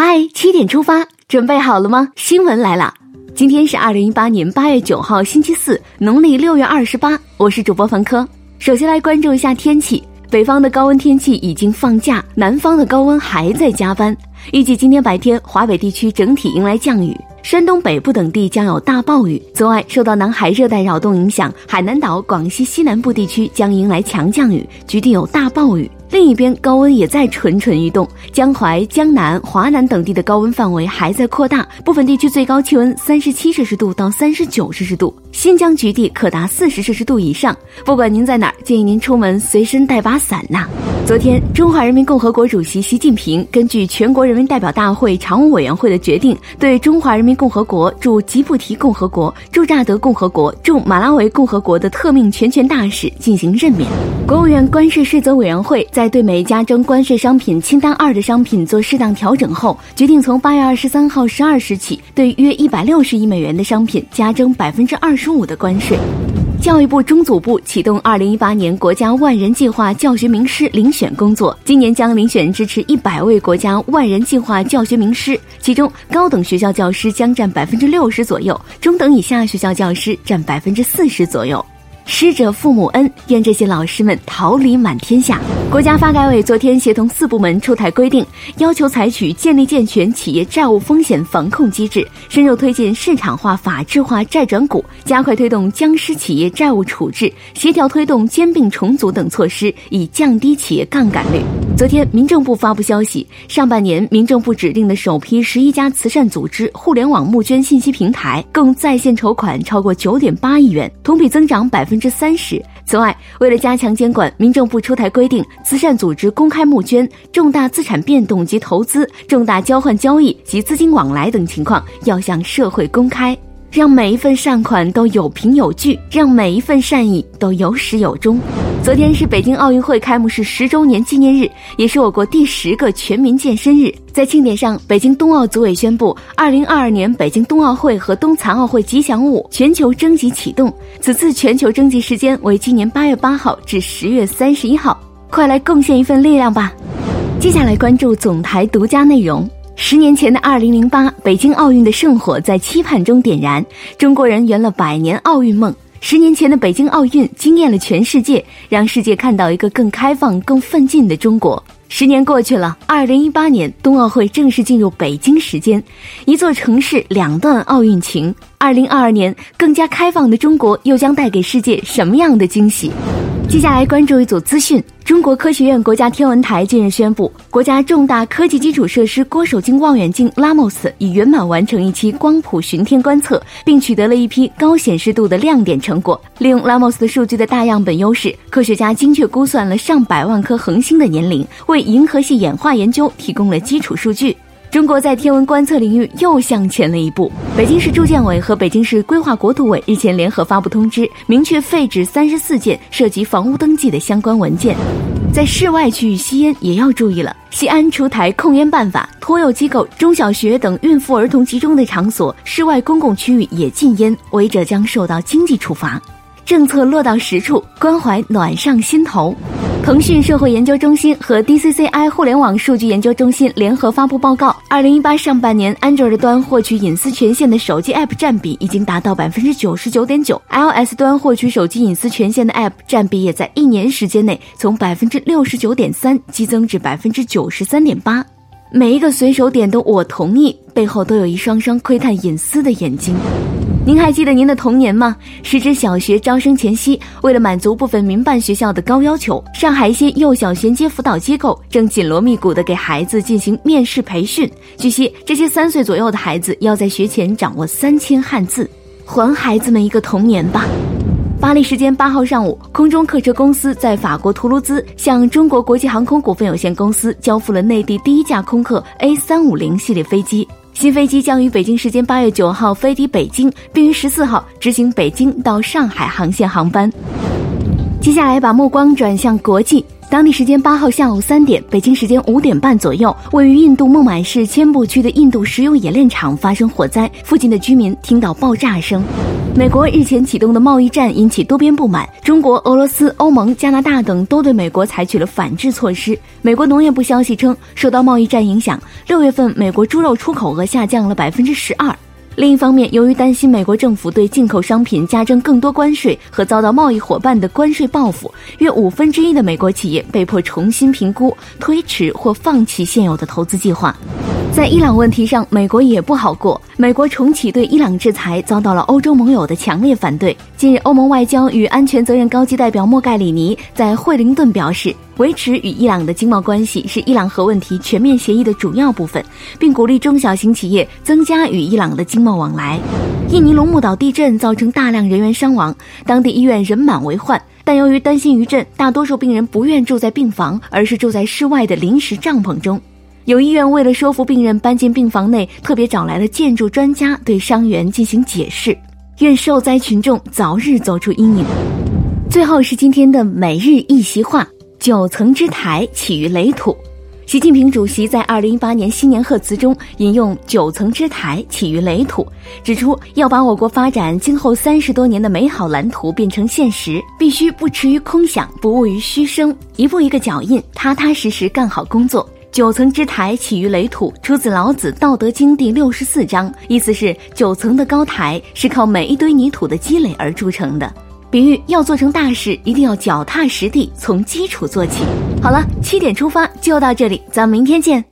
嗨，七点出发，准备好了吗？新闻来了，今天是二零一八年八月九号，星期四，农历六月二十八。我是主播凡科。首先来关注一下天气，北方的高温天气已经放假，南方的高温还在加班。预计今天白天，华北地区整体迎来降雨，山东北部等地将有大暴雨。此外，受到南海热带扰动影响，海南岛、广西西南部地区将迎来强降雨，局地有大暴雨。另一边，高温也在蠢蠢欲动，江淮、江南、华南等地的高温范围还在扩大，部分地区最高气温三十七摄氏度到三十九摄氏度，新疆局地可达四十摄氏度以上。不管您在哪儿，建议您出门随身带把伞呐。昨天，中华人民共和国主席习近平根据全国人民代表大会常务委员会的决定，对中华人民共和国驻吉布提共和国、驻乍得共和国、驻马拉维共和国的特命全权大使进行任免。国务院关税税则委员会在对美加征关税商品清单二的商品做适当调整后，决定从八月二十三号十二时起，对约一百六十亿美元的商品加征百分之二十五的关税。教育部中组部启动二零一八年国家万人计划教学名师遴选工作，今年将遴选支持一百位国家万人计划教学名师，其中高等学校教师将占百分之六十左右，中等以下学校教师占百分之四十左右。师者父母恩，愿这些老师们桃李满天下。国家发改委昨天协同四部门出台规定，要求采取建立健全企业债务风险防控机制，深入推进市场化、法治化债转股，加快推动僵尸企业债务处置，协调推动兼并重组等措施，以降低企业杠杆率。昨天，民政部发布消息，上半年民政部指定的首批十一家慈善组织互联网募捐信息平台，共在线筹款超过九点八亿元，同比增长百分。之三十。此外，为了加强监管，民政部出台规定，慈善组织公开募捐、重大资产变动及投资、重大交换交易及资金往来等情况，要向社会公开。让每一份善款都有凭有据，让每一份善意都有始有终。昨天是北京奥运会开幕式十周年纪念日，也是我国第十个全民健身日。在庆典上，北京冬奥组委宣布，二零二二年北京冬奥会和冬残奥会吉祥物全球征集启动。此次全球征集时间为今年八月八号至十月三十一号，快来贡献一份力量吧！接下来关注总台独家内容。十年前的二零零八，北京奥运的圣火在期盼中点燃，中国人圆了百年奥运梦。十年前的北京奥运惊艳了全世界，让世界看到一个更开放、更奋进的中国。十年过去了，二零一八年冬奥会正式进入北京时间，一座城市两段奥运情。二零二二年，更加开放的中国又将带给世界什么样的惊喜？接下来关注一组资讯。中国科学院国家天文台近日宣布，国家重大科技基础设施郭守敬望远镜拉莫斯已圆满完成一期光谱巡天观测，并取得了一批高显示度的亮点成果。利用拉莫斯的数据的大样本优势，科学家精确估算了上百万颗恒星的年龄，为银河系演化研究提供了基础数据。中国在天文观测领域又向前了一步。北京市住建委和北京市规划国土委日前联合发布通知，明确废止三十四件涉及房屋登记的相关文件。在室外区域吸烟也要注意了。西安出台控烟办法，托幼机构、中小学等孕妇儿童集中的场所、室外公共区域也禁烟，违者将受到经济处罚。政策落到实处，关怀暖上心头。腾讯社会研究中心和 DCCI 互联网数据研究中心联合发布报告，二零一八上半年，Android 端获取隐私权限的手机 App 占比已经达到百分之九十九点九，iOS 端获取手机隐私权限的 App 占比也在一年时间内从百分之六十九点三激增至百分之九十三点八。每一个随手点的“我同意”背后，都有一双双窥探隐私的眼睛。您还记得您的童年吗？时值小学招生前夕，为了满足部分民办学校的高要求，上海一些幼小衔接辅导机构正紧锣密鼓地给孩子进行面试培训。据悉，这些三岁左右的孩子要在学前掌握三千汉字，还孩子们一个童年吧。巴黎时间八号上午，空中客车公司在法国图卢兹向中国国际航空股份有限公司交付了内地第一架空客 A 三五零系列飞机。新飞机将于北京时间八月九号飞抵北京，并于十四号执行北京到上海航线航班。接下来，把目光转向国际。当地时间八号下午三点，北京时间五点半左右，位于印度孟买市千步区的印度石油冶炼厂发生火灾，附近的居民听到爆炸声。美国日前启动的贸易战引起多边不满，中国、俄罗斯、欧盟、加拿大等都对美国采取了反制措施。美国农业部消息称，受到贸易战影响，六月份美国猪肉出口额下降了百分之十二。另一方面，由于担心美国政府对进口商品加征更多关税和遭到贸易伙伴的关税报复，约五分之一的美国企业被迫重新评估、推迟或放弃现有的投资计划。在伊朗问题上，美国也不好过。美国重启对伊朗制裁，遭到了欧洲盟友的强烈反对。近日，欧盟外交与安全责任高级代表莫盖里尼在惠灵顿表示。维持与伊朗的经贸关系是伊朗核问题全面协议的主要部分，并鼓励中小型企业增加与伊朗的经贸往来。印尼龙目岛地震造成大量人员伤亡，当地医院人满为患，但由于担心余震，大多数病人不愿住在病房，而是住在室外的临时帐篷中。有医院为了说服病人搬进病房内，特别找来了建筑专家对伤员进行解释。愿受灾群众早日走出阴影。最后是今天的每日一席话。九层之台起于垒土，习近平主席在二零一八年新年贺词中引用“九层之台起于垒土”，指出要把我国发展今后三十多年的美好蓝图变成现实，必须不驰于空想，不骛于虚声，一步一个脚印，踏踏实实干好工作。九层之台起于垒土，出自老子《道德经》第六十四章，意思是九层的高台是靠每一堆泥土的积累而铸成的。比喻要做成大事，一定要脚踏实地，从基础做起。好了，七点出发就到这里，咱们明天见。